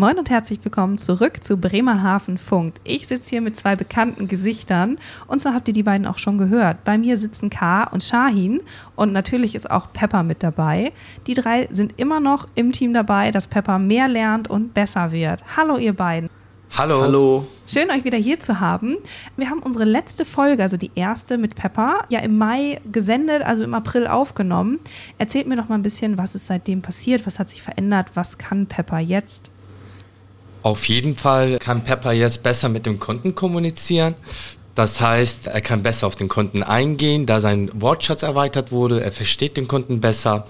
Moin und herzlich willkommen zurück zu Bremerhaven Funkt. Ich sitze hier mit zwei bekannten Gesichtern und zwar habt ihr die beiden auch schon gehört. Bei mir sitzen K und Shahin und natürlich ist auch Pepper mit dabei. Die drei sind immer noch im Team dabei, dass Pepper mehr lernt und besser wird. Hallo ihr beiden. Hallo. Hallo. Schön, euch wieder hier zu haben. Wir haben unsere letzte Folge, also die erste mit Pepper, ja im Mai gesendet, also im April aufgenommen. Erzählt mir doch mal ein bisschen, was ist seitdem passiert, was hat sich verändert, was kann Pepper jetzt? Auf jeden Fall kann Pepper jetzt besser mit dem Kunden kommunizieren. Das heißt, er kann besser auf den Kunden eingehen, da sein Wortschatz erweitert wurde. Er versteht den Kunden besser.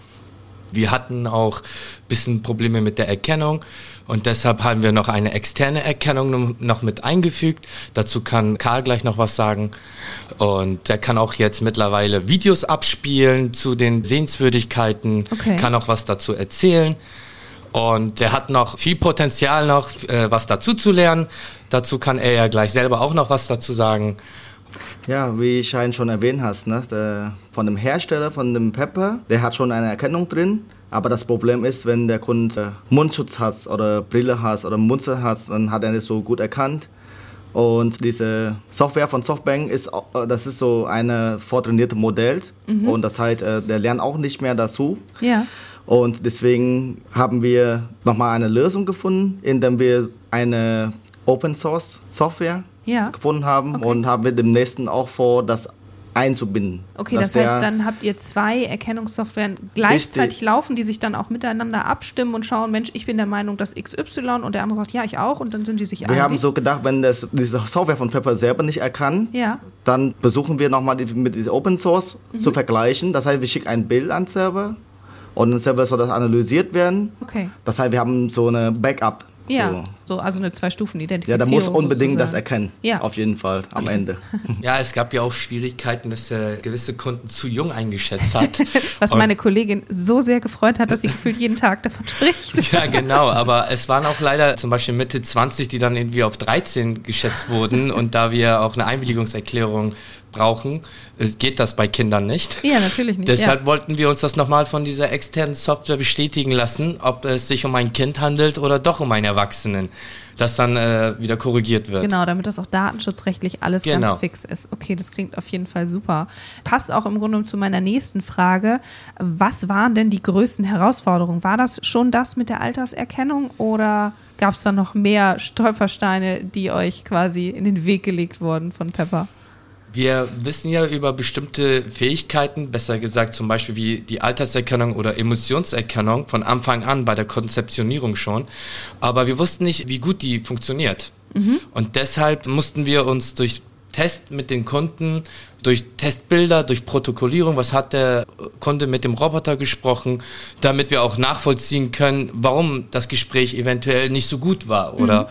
Wir hatten auch ein bisschen Probleme mit der Erkennung und deshalb haben wir noch eine externe Erkennung noch mit eingefügt. Dazu kann Karl gleich noch was sagen. Und der kann auch jetzt mittlerweile Videos abspielen zu den Sehenswürdigkeiten, Okay. kann auch was dazu erzählen. Und er hat noch viel Potenzial noch, äh, was dazu zu lernen. Dazu kann er ja gleich selber auch noch was dazu sagen. Ja, wie Schein schon erwähnt hast, ne, der, von dem Hersteller von dem Pepper, der hat schon eine Erkennung drin. Aber das Problem ist, wenn der Kunde Mundschutz hat oder Brille hat oder Munze hat, dann hat er nicht so gut erkannt. Und diese Software von Softbank ist, äh, das ist so eine vortrainierte Modell. Und das heißt, äh, der lernt auch nicht mehr dazu. Ja. Und deswegen haben wir nochmal eine Lösung gefunden, indem wir eine Open Source Software Ja. gefunden haben Okay. und haben wir demnächst auch vor, das einzubinden. Okay, das heißt, dann habt ihr zwei Erkennungssoftwaren gleichzeitig Richtig. laufen, die sich dann auch miteinander abstimmen und schauen, Mensch, ich bin der Meinung, dass XY und der andere sagt, ja, ich auch und dann sind die sich einig. wir haben so gedacht, wenn das, diese Software von Pepper selber nicht erkannt, Ja. dann versuchen wir nochmal mit Open Source Mhm. zu vergleichen. Das heißt, wir schicken ein Bild an den Server und der Server soll das analysiert werden. Okay. Das heißt, wir haben so eine Backup. Ja, so, also eine Zwei-Stufen-Identifizierung. Ja, da muss unbedingt das sozusagen. erkennen. Ja. Auf jeden Fall am Ende. Ja, es gab ja auch Schwierigkeiten, dass er gewisse Kunden zu jung eingeschätzt hat. Was Und- meine Kollegin so sehr gefreut hat, dass sie gefühlt jeden Tag davon spricht. Ja, genau, aber es waren auch leider zum Beispiel Mitte 20, die dann irgendwie auf 13 geschätzt wurden und da wir auch eine Einwilligungserklärung brauchen, es geht das bei Kindern nicht. Ja, natürlich nicht. Deshalb ja. wollten wir uns das nochmal von dieser externen Software bestätigen lassen, ob es sich um ein Kind handelt oder doch um einen Erwachsenen, das dann äh, wieder korrigiert wird. Genau, damit das auch datenschutzrechtlich alles Genau. ganz fix ist. Okay, das klingt auf jeden Fall super. Passt auch im Grunde zu meiner nächsten Frage. Was waren denn die größten Herausforderungen? War das schon das mit der Alterserkennung oder gab es da noch mehr Stolpersteine, die euch quasi in den Weg gelegt wurden von Pepper? Wir wissen ja über bestimmte Fähigkeiten, besser gesagt zum Beispiel wie die Alterserkennung oder Emotionserkennung von Anfang an bei der Konzeptionierung schon, aber wir wussten nicht, wie gut die funktioniert. Und deshalb mussten wir uns durch Test mit den Kunden, durch Testbilder, durch Protokollierung, was hat der Kunde mit dem Roboter gesprochen, damit wir auch nachvollziehen können, warum das Gespräch eventuell nicht so gut war oder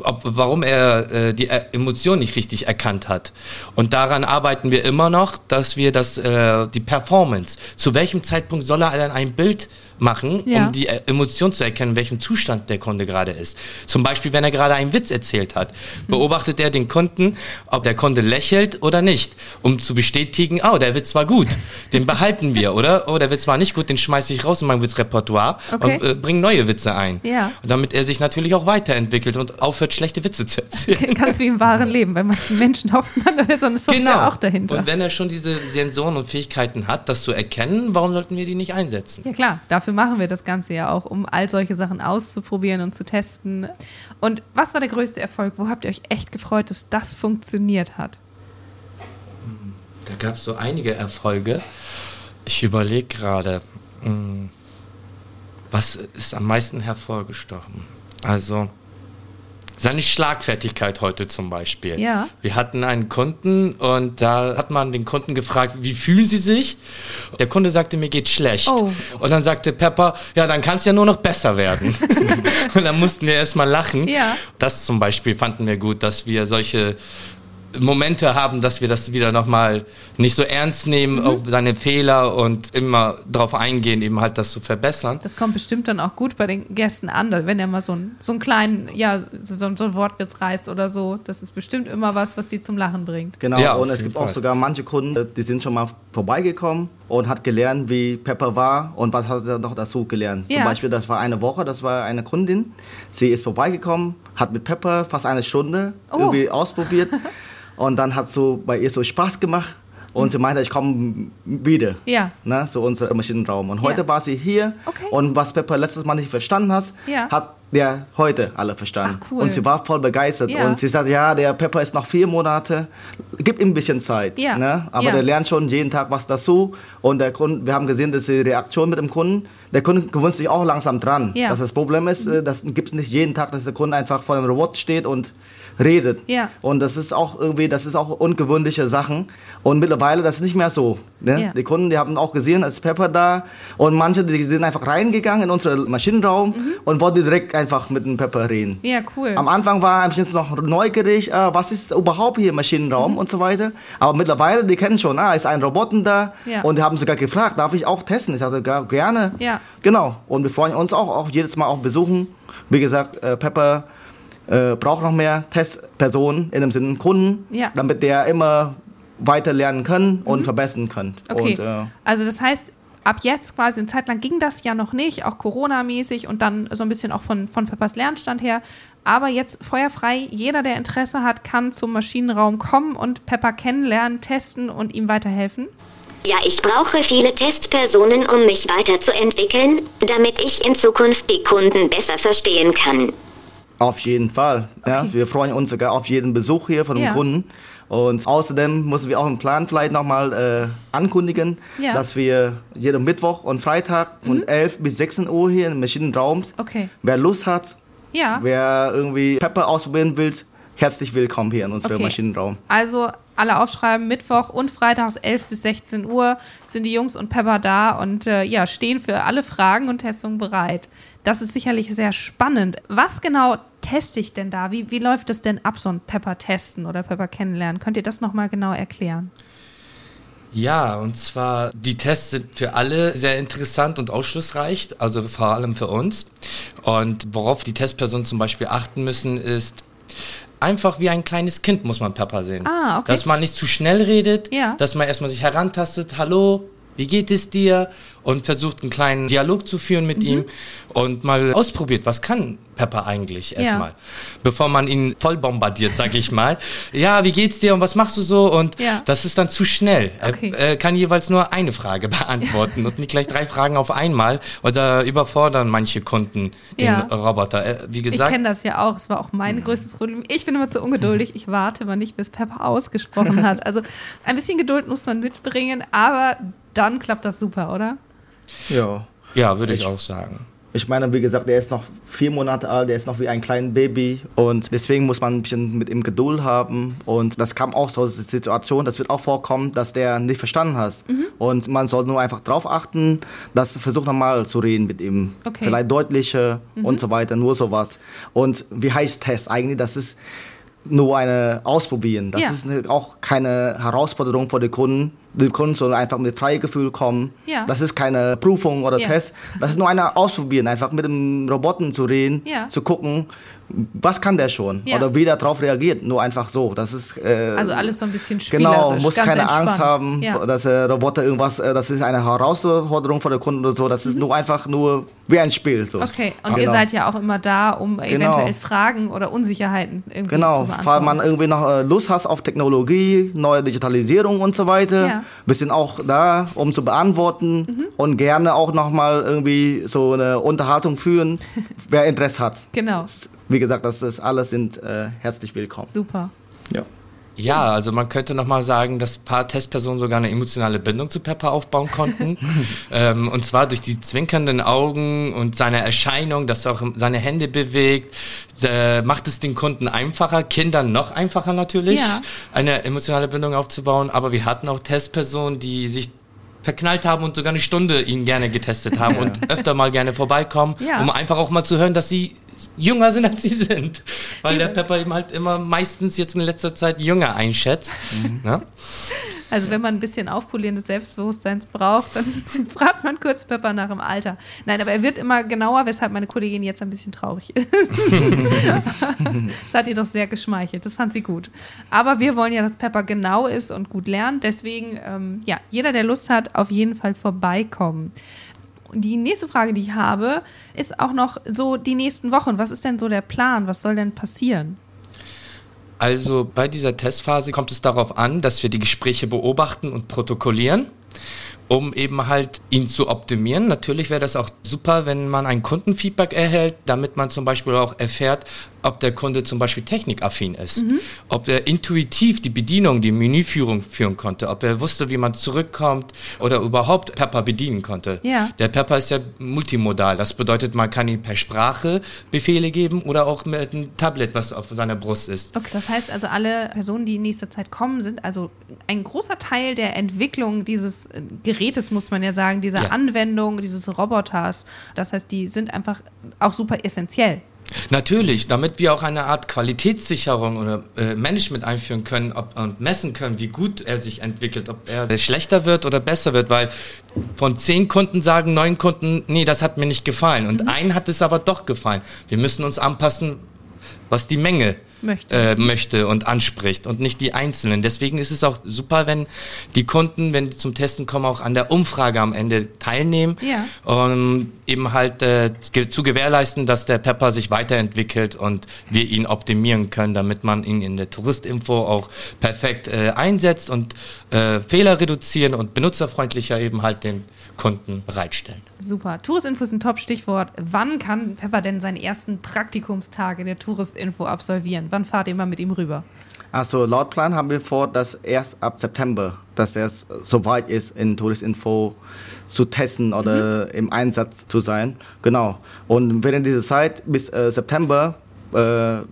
ob, warum er äh, die äh, Emotion nicht richtig erkannt hat. Und daran arbeiten wir immer noch, dass wir das, äh, die Performance, zu welchem Zeitpunkt soll er dann ein Bild machen, Ja. um die äh, Emotion zu erkennen, in welchem Zustand der Kunde gerade ist. Zum Beispiel, wenn er gerade einen Witz erzählt hat, beobachtet er den Kunden, ob der Kunde lächelt oder nicht, um zu bestätigen, oh, der Witz war gut, den behalten wir, oder? Oh, der Witz war nicht gut, den schmeiße ich raus in mein Witzrepertoire Okay. und äh, bringe neue Witze ein. Ja. Und damit er sich natürlich auch weiterentwickelt und aufhört, schlechte Witze zu erzählen. Ganz wie im wahren Leben. Bei manchen Menschen hofft man, da ist so eine Software auch dahinter. Genau. Und wenn er schon diese Sensoren und Fähigkeiten hat, das zu erkennen, warum sollten wir die nicht einsetzen? Ja klar, dafür machen wir das Ganze ja auch, um all solche Sachen auszuprobieren und zu testen. Und was war der größte Erfolg? Wo habt ihr euch echt gefreut, dass das funktioniert hat? Da gab es so einige Erfolge. Ich überlege gerade, mh, was ist am meisten hervorgestochen? Also seine Schlagfertigkeit heute zum Beispiel. Ja. Wir hatten einen Kunden und da hat man den Kunden gefragt, wie fühlen Sie sich? Der Kunde sagte, mir geht schlecht. Oh. Und dann sagte Pepper, ja, dann kann es ja nur noch besser werden. und dann mussten wir erstmal lachen. Ja. Das zum Beispiel fanden wir gut, dass wir solche Momente haben, dass wir das wieder nochmal nicht so ernst nehmen, mhm. auch deine Fehler und immer darauf eingehen, eben halt das zu verbessern. Das kommt bestimmt dann auch gut bei den Gästen an, wenn er mal so, ein, so einen kleinen, ja, so, so ein Wortwitz reißt oder so. Das ist bestimmt immer was, was die zum Lachen bringt. Genau, ja, und es gibt Fall. auch sogar manche Kunden, die sind schon mal vorbeigekommen und hat gelernt, wie Pepper war und was hat er noch dazu gelernt. Ja. Zum Beispiel, das war eine Woche, das war eine Kundin, sie ist vorbeigekommen, hat mit Pepper fast eine Stunde oh. irgendwie ausprobiert. Und dann hat so bei ihr so Spaß gemacht. Und mhm. sie meinte, ich komme wieder. Ja. Ne, so unser Maschinenraum. Und heute ja. war sie hier. Okay. Und was Pepper letztes Mal nicht verstanden hat, ja. hat der heute alle verstanden. Ach, cool. Und sie war voll begeistert. Ja. Und sie sagt, ja, der Pepper ist noch vier Monate. Gib ihm ein bisschen Zeit. Ja. Ne? Aber der lernt schon jeden Tag was dazu. Und der Kunde, wir haben gesehen, dass die Reaktion mit dem Kunden, der Kunde gewöhnt sich auch langsam dran. Ja. Dass das Problem ist, mhm. das gibt es nicht jeden Tag, dass der Kunde einfach vor dem Robot steht und redet. Ja. Und das ist auch irgendwie, das ist auch ungewöhnliche Sachen. Und mittlerweile, das ist nicht mehr so. Ne? Ja. Die Kunden, die haben auch gesehen, als Pepper da. Und manche, die sind einfach reingegangen in unseren Maschinenraum mhm. und wollten direkt einfach mit dem Pepper reden. Ja, cool. Am Anfang war ein bisschen noch neugierig, äh, was ist überhaupt hier Maschinenraum mhm. und so weiter. Aber mittlerweile, die kennen schon, ah, ist ein Roboter da. Ja. Und die haben sogar gefragt, darf ich auch testen? Ich sagte, gerne. Ja. Genau. Und wir freuen uns auch, auch jedes Mal auch besuchen. Wie gesagt, äh, Pepper äh, braucht noch mehr Testpersonen, in dem Sinne Kunden, ja. damit der immer weiter lernen kann und mhm. verbessern kann. Okay. Und, äh, also das heißt, ab jetzt quasi eine Zeit lang ging das ja noch nicht, auch Corona-mäßig und dann so ein bisschen auch von, von Peppers Lernstand her. Aber jetzt feuerfrei, jeder, der Interesse hat, kann zum Maschinenraum kommen und Pepper kennenlernen, testen und ihm weiterhelfen. Ja, ich brauche viele Testpersonen, um mich weiterzuentwickeln, damit ich in Zukunft die Kunden besser verstehen kann. Auf jeden Fall. Ja. Wir freuen uns sogar auf jeden Besuch hier von dem ja. Kunden. Und außerdem müssen wir auch einen Plan vielleicht nochmal äh, ankündigen, ja. dass wir jeden Mittwoch und Freitag mhm. von 11 bis 16 Uhr hier im Maschinenraum, okay. wer Lust hat, ja. wer irgendwie Pepper ausprobieren will, herzlich willkommen hier in unserem okay. Maschinenraum. Also alle aufschreiben, Mittwoch und Freitags 11 bis 16 Uhr sind die Jungs und Pepper da und äh, ja, stehen für alle Fragen und Testungen bereit. Das ist sicherlich sehr spannend. Was genau teste ich denn da? Wie, wie läuft es denn ab, so ein Pepper testen oder Pepper kennenlernen? Könnt ihr das nochmal genau erklären? Ja, und zwar die Tests sind für alle sehr interessant und aufschlussreich, also vor allem für uns. Und worauf die Testpersonen zum Beispiel achten müssen, ist einfach wie ein kleines Kind muss man Pepper sehen. Ah, okay. Dass man nicht zu schnell redet, ja. dass man erstmal sich herantastet, hallo, wie geht es dir? Und versucht einen kleinen Dialog zu führen mit mhm. ihm und mal ausprobiert, was kann Pepper eigentlich erstmal, ja. bevor man ihn voll bombardiert, sag ich mal. ja, wie geht's dir und was machst du so? Und ja. das ist dann zu schnell. Okay. Er äh, kann jeweils nur eine Frage beantworten und nicht gleich drei Fragen auf einmal oder überfordern manche Kunden den ja. Roboter. Äh, wie gesagt, ich kenne das ja auch. Es war auch mein mhm. größtes Problem. Ich bin immer zu ungeduldig. Ich warte mal nicht, bis Pepper ausgesprochen hat. Also ein bisschen Geduld muss man mitbringen, aber dann klappt das super, oder? Ja. Ja, würde ich, ich auch sagen. Ich meine, wie gesagt, er ist noch vier Monate alt, er ist noch wie ein kleines Baby und deswegen muss man ein bisschen mit ihm Geduld haben und das kam auch so eine Situation, das wird auch vorkommen, dass der nicht verstanden hat mhm. und man soll nur einfach darauf achten, dass versucht nochmal zu reden mit ihm, okay. vielleicht deutlicher mhm. und so weiter, nur sowas. Und wie heißt Test eigentlich? Das ist nur eine Ausprobieren. Das ja. ist auch keine Herausforderung für die Kunden die Kunden sollen einfach mit freiem Gefühl kommen. Ja. Das ist keine Prüfung oder ja. Test. Das ist nur eine Ausprobieren, einfach mit dem Roboter zu reden, ja. zu gucken, was kann der schon oder wie der darauf reagiert. Nur einfach so. Das ist äh, also alles so ein bisschen spielerisch. Genau, muss keine entspannt. Angst haben, dass der Roboter irgendwas. Äh, das ist eine Herausforderung für den Kunden oder so. Das ist mhm. nur einfach nur wie ein Spiel. So. Okay, und genau. ihr seid ja auch immer da, um genau. eventuell Fragen oder Unsicherheiten irgendwie genau. zu beantworten. Genau, weil man irgendwie noch äh, Lust hat auf Technologie, neue Digitalisierung und so weiter. Ja. Wir sind auch da, um zu beantworten mhm. und gerne auch nochmal irgendwie so eine Unterhaltung führen, wer Interesse hat. Genau. Wie gesagt, das ist alles sind äh, herzlich willkommen. Super. Ja. Ja, also man könnte nochmal sagen, dass ein paar Testpersonen sogar eine emotionale Bindung zu Pepper aufbauen konnten. ähm, und zwar durch die zwinkernden Augen und seine Erscheinung, dass er auch seine Hände bewegt, äh, macht es den Kunden einfacher, Kindern noch einfacher natürlich, ja. eine emotionale Bindung aufzubauen. Aber wir hatten auch Testpersonen, die sich verknallt haben und sogar eine Stunde ihn gerne getestet haben ja. und öfter mal gerne vorbeikommen, ja. um einfach auch mal zu hören, dass sie jünger sind, als sie sind. Weil der Pepper eben halt immer meistens jetzt in letzter Zeit jünger einschätzt. Mhm. Ne? Also wenn man ein bisschen Aufpolieren des Selbstbewusstseins braucht, dann fragt man kurz Pepper nach dem Alter. Nein, aber er wird immer genauer, weshalb meine Kollegin jetzt ein bisschen traurig ist. das hat ihr doch sehr geschmeichelt. Das fand sie gut. Aber wir wollen ja, dass Pepper genau ist und gut lernt. Deswegen, ähm, ja, jeder, der Lust hat, auf jeden Fall vorbeikommen. Die nächste Frage, die ich habe, ist auch noch so die nächsten Wochen. Was ist denn so der Plan? Was soll denn passieren? Also bei dieser Testphase kommt es darauf an, dass wir die Gespräche beobachten und protokollieren um eben halt ihn zu optimieren. Natürlich wäre das auch super, wenn man ein Kundenfeedback erhält, damit man zum Beispiel auch erfährt, ob der Kunde zum Beispiel technikaffin ist, mhm. ob er intuitiv die Bedienung, die Menüführung führen konnte, ob er wusste, wie man zurückkommt oder überhaupt Pepper bedienen konnte. Ja. Der Pepper ist ja multimodal. Das bedeutet, man kann ihm per Sprache Befehle geben oder auch mit einem Tablet, was auf seiner Brust ist. Okay, das heißt also, alle Personen, die in nächster Zeit kommen, sind also ein großer Teil der Entwicklung dieses Geräts Gerätes, muss man ja sagen, dieser ja. Anwendung, dieses Roboters. Das heißt, die sind einfach auch super essentiell. Natürlich, damit wir auch eine Art Qualitätssicherung oder äh, Management einführen können ob, und messen können, wie gut er sich entwickelt, ob er schlechter wird oder besser wird, weil von zehn Kunden sagen neun Kunden, nee, das hat mir nicht gefallen und mhm. einen hat es aber doch gefallen. Wir müssen uns anpassen, was die Menge möchte. Äh, möchte und anspricht und nicht die Einzelnen. Deswegen ist es auch super, wenn die Kunden, wenn die zum Testen kommen, auch an der Umfrage am Ende teilnehmen, ja. um eben halt äh, zu gewährleisten, dass der Pepper sich weiterentwickelt und wir ihn optimieren können, damit man ihn in der Touristinfo auch perfekt äh, einsetzt und äh, Fehler reduzieren und benutzerfreundlicher eben halt den Kunden bereitstellen. Super. Touristinfo ist ein Top-Stichwort. Wann kann Pepper denn seinen ersten Praktikumstag in der Touristinfo absolvieren? Wann fahrt ihr mal mit ihm rüber? Also laut Plan haben wir vor, dass erst ab September, dass er soweit ist, in Touristinfo zu testen oder mhm. im Einsatz zu sein. Genau. Und während dieser Zeit bis äh, September, äh,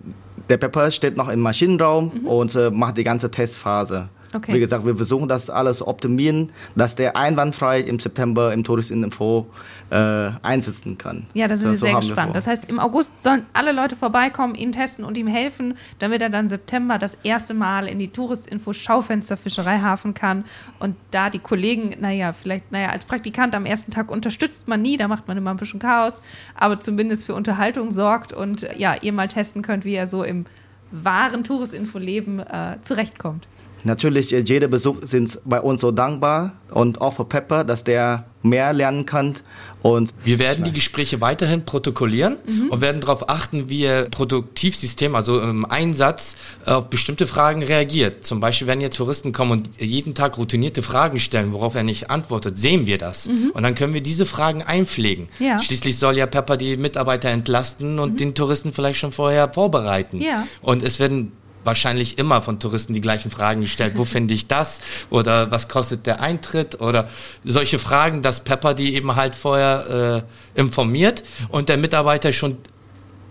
der Pepper steht noch im Maschinenraum mhm. und äh, macht die ganze Testphase. Okay. Wie gesagt, wir versuchen das alles zu optimieren, dass der einwandfrei im September im Touristinfo äh, einsetzen kann. Ja, da sind das, wir sehr so gespannt. Wir das heißt, im August sollen alle Leute vorbeikommen, ihn testen und ihm helfen, damit er dann September das erste Mal in die Touristinfo Schaufenster Fischereihafen kann und da die Kollegen, naja, vielleicht, naja, als Praktikant am ersten Tag unterstützt man nie, da macht man immer ein bisschen Chaos, aber zumindest für Unterhaltung sorgt und ja, ihr mal testen könnt, wie er so im wahren Touristinfo-Leben äh, zurechtkommt. Natürlich, äh, jeder Besuch sind bei uns so dankbar und auch für Pepper, dass der mehr lernen kann. Und wir werden die Gespräche weiterhin protokollieren mhm. und werden darauf achten, wie Ihr Produktivsystem, also im Einsatz, auf bestimmte Fragen reagiert. Zum Beispiel, wenn jetzt Touristen kommen und jeden Tag routinierte Fragen stellen, worauf er nicht antwortet, sehen wir das. Mhm. Und dann können wir diese Fragen einpflegen. Ja. Schließlich soll ja Pepper die Mitarbeiter entlasten und mhm. den Touristen vielleicht schon vorher vorbereiten. Ja. Und es werden wahrscheinlich immer von Touristen die gleichen Fragen gestellt. Wo finde ich das? Oder was kostet der Eintritt? Oder solche Fragen, dass Pepper die eben halt vorher äh, informiert und der Mitarbeiter schon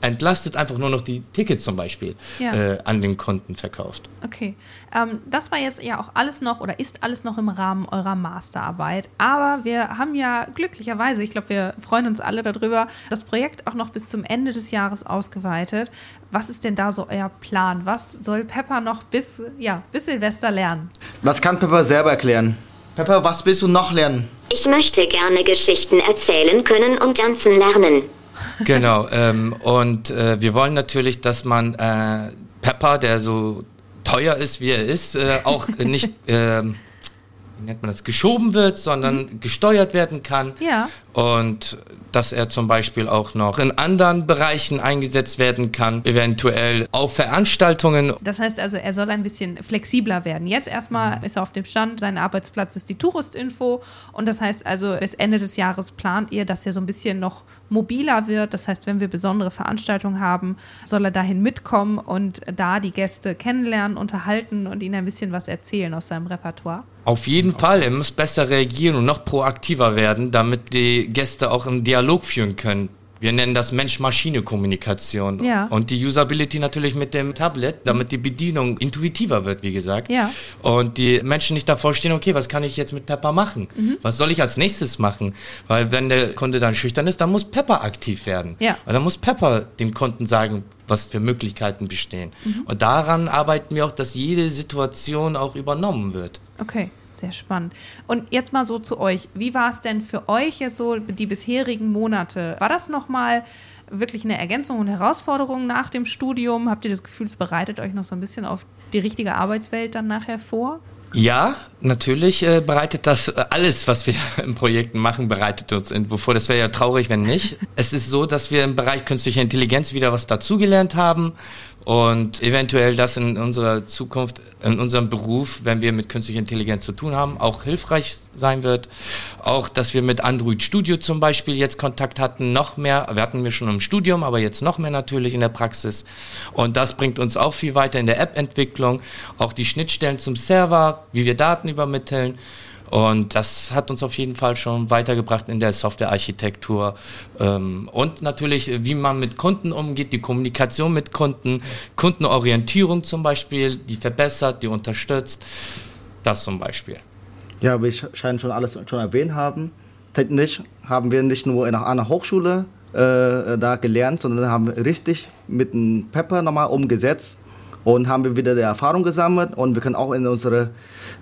entlastet einfach nur noch die Tickets zum Beispiel ja. äh, an den Kunden verkauft. Okay, ähm, das war jetzt ja auch alles noch oder ist alles noch im Rahmen eurer Masterarbeit. Aber wir haben ja glücklicherweise, ich glaube, wir freuen uns alle darüber, das Projekt auch noch bis zum Ende des Jahres ausgeweitet. Was ist denn da so euer Plan? Was soll Pepper noch bis, ja, bis Silvester lernen? Das kann Pepper selber erklären. Pepper, was willst du noch lernen? Ich möchte gerne Geschichten erzählen können und tanzen lernen. Genau. Ähm, und äh, wir wollen natürlich, dass man äh, Pepper, der so teuer ist, wie er ist, äh, auch nicht, äh, wie nennt man das, geschoben wird, sondern mhm. gesteuert werden kann. Ja. Und dass er zum Beispiel auch noch in anderen Bereichen eingesetzt werden kann, eventuell auf Veranstaltungen. Das heißt also, er soll ein bisschen flexibler werden. Jetzt erstmal ist er auf dem Stand, sein Arbeitsplatz ist die Touristinfo und das heißt also, bis Ende des Jahres plant ihr, dass er so ein bisschen noch mobiler wird. Das heißt, wenn wir besondere Veranstaltungen haben, soll er dahin mitkommen und da die Gäste kennenlernen, unterhalten und ihnen ein bisschen was erzählen aus seinem Repertoire. Auf jeden Fall, er muss besser reagieren und noch proaktiver werden, damit die Gäste auch im Dialog führen können wir nennen das Mensch-Maschine-Kommunikation. Ja. Und die Usability natürlich mit dem Tablet, damit die Bedienung intuitiver wird, wie gesagt. Ja. Und die Menschen nicht davor stehen, okay, was kann ich jetzt mit Pepper machen? Mhm. Was soll ich als nächstes machen? Weil wenn der Kunde dann schüchtern ist, dann muss Pepper aktiv werden. Ja. Und dann muss Pepper dem Kunden sagen, was für Möglichkeiten bestehen. Mhm. Und daran arbeiten wir auch, dass jede Situation auch übernommen wird. Okay, sehr spannend. Und jetzt mal so zu euch. Wie war es denn für euch jetzt so die bisherigen Monate? War das nochmal wirklich eine Ergänzung und Herausforderung nach dem Studium? Habt ihr das Gefühl, es bereitet euch noch so ein bisschen auf die richtige Arbeitswelt dann nachher vor? Ja, natürlich äh, bereitet das äh, alles, was wir in Projekten machen, bereitet uns irgendwo vor. Das wäre ja traurig, wenn nicht. Es ist so, dass wir im Bereich künstliche Intelligenz wieder was dazugelernt haben und eventuell das in unserer Zukunft, in unserem Beruf, wenn wir mit künstlicher Intelligenz zu tun haben, auch hilfreich sein wird. Auch, dass wir mit Android Studio zum Beispiel jetzt Kontakt hatten, noch mehr. Wir hatten wir schon im Studium, aber jetzt noch mehr natürlich in der Praxis. Und das bringt uns auch viel weiter in der App-Entwicklung. Auch die Schnittstellen zum Server, wie wir Daten übermitteln. Und das hat uns auf jeden Fall schon weitergebracht in der Softwarearchitektur. Ähm, und natürlich, wie man mit Kunden umgeht, die Kommunikation mit Kunden, Kundenorientierung zum Beispiel, die verbessert, die unterstützt. Das zum Beispiel. Ja, ich scheinen schon alles schon erwähnt haben. Technisch haben wir nicht nur in einer Hochschule äh, da gelernt, sondern haben richtig mit dem Pepper nochmal umgesetzt und haben wir wieder die Erfahrung gesammelt und wir können auch in unsere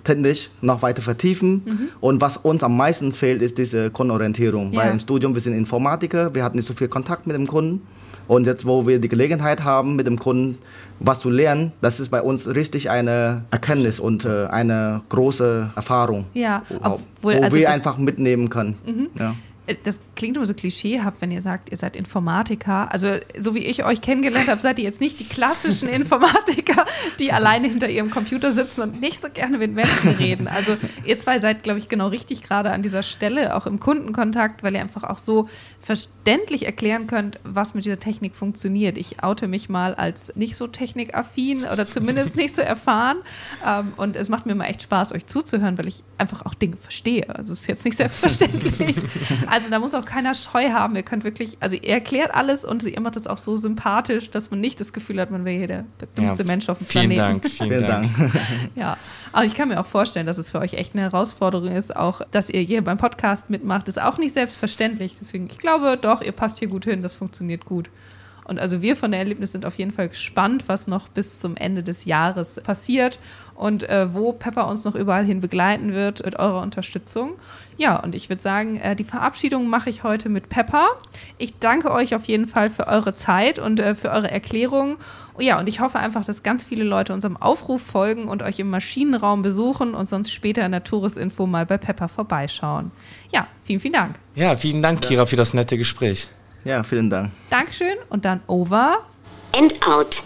Technik noch weiter vertiefen. Und was uns am meisten fehlt, ist diese Kundenorientierung. Ja. Weil im Studium, wir sind Informatiker, wir hatten nicht so viel Kontakt mit dem Kunden. Und jetzt, wo wir die Gelegenheit haben, mit dem Kunden was zu lernen, das ist bei uns richtig eine Erkenntnis und äh, eine große Erfahrung. Ja, wo, obwohl, wo also wir einfach mitnehmen können. Ja. Äh, Das klingt immer so klischeehaft, wenn ihr sagt, ihr seid Informatiker. Also, so wie ich euch kennengelernt habe, seid ihr jetzt nicht die klassischen Informatiker, die alleine hinter ihrem Computer sitzen und nicht so gerne mit Menschen reden. Also, ihr zwei seid, glaube ich, genau richtig gerade an dieser Stelle, auch im Kundenkontakt, weil ihr einfach auch so verständlich erklären könnt, was mit dieser Technik funktioniert. Ich oute mich mal als nicht so technikaffin oder zumindest nicht so erfahren. Ähm, und es macht mir immer echt Spaß, euch zuzuhören, weil ich einfach auch Dinge verstehe. Also es ist jetzt nicht selbstverständlich. also da muss auch keiner Scheu haben. Ihr könnt wirklich, also ihr erklärt alles und ihr macht das auch so sympathisch, dass man nicht das Gefühl hat, man wäre hier der, der dümmste Ja, Mensch auf dem vielen Planeten. Dank, vielen, Vielen Dank. Dank. Ja, aber ich kann mir auch vorstellen, dass es für euch echt eine Herausforderung ist, auch dass ihr hier beim Podcast mitmacht, ist auch nicht selbstverständlich. Deswegen, ich glaube doch, ihr passt hier gut hin, das funktioniert gut. Und also wir von der Erlebnis sind auf jeden Fall gespannt, was noch bis zum Ende des Jahres passiert und äh, wo Pepper uns noch überall hin begleiten wird mit eurer Unterstützung. Ja, und ich würde sagen, äh, die Verabschiedung mache ich heute mit Pepper. Ich danke euch auf jeden Fall für eure Zeit und äh, für eure Erklärungen. Oh ja, und ich hoffe einfach, dass ganz viele Leute unserem Aufruf folgen und euch im Maschinenraum besuchen und sonst später in der Touristinfo mal bei Pepper vorbeischauen. Ja, vielen, vielen Dank. Ja, vielen Dank, Kira, für das nette Gespräch. Ja, vielen Dank. Dankeschön und dann over. And out.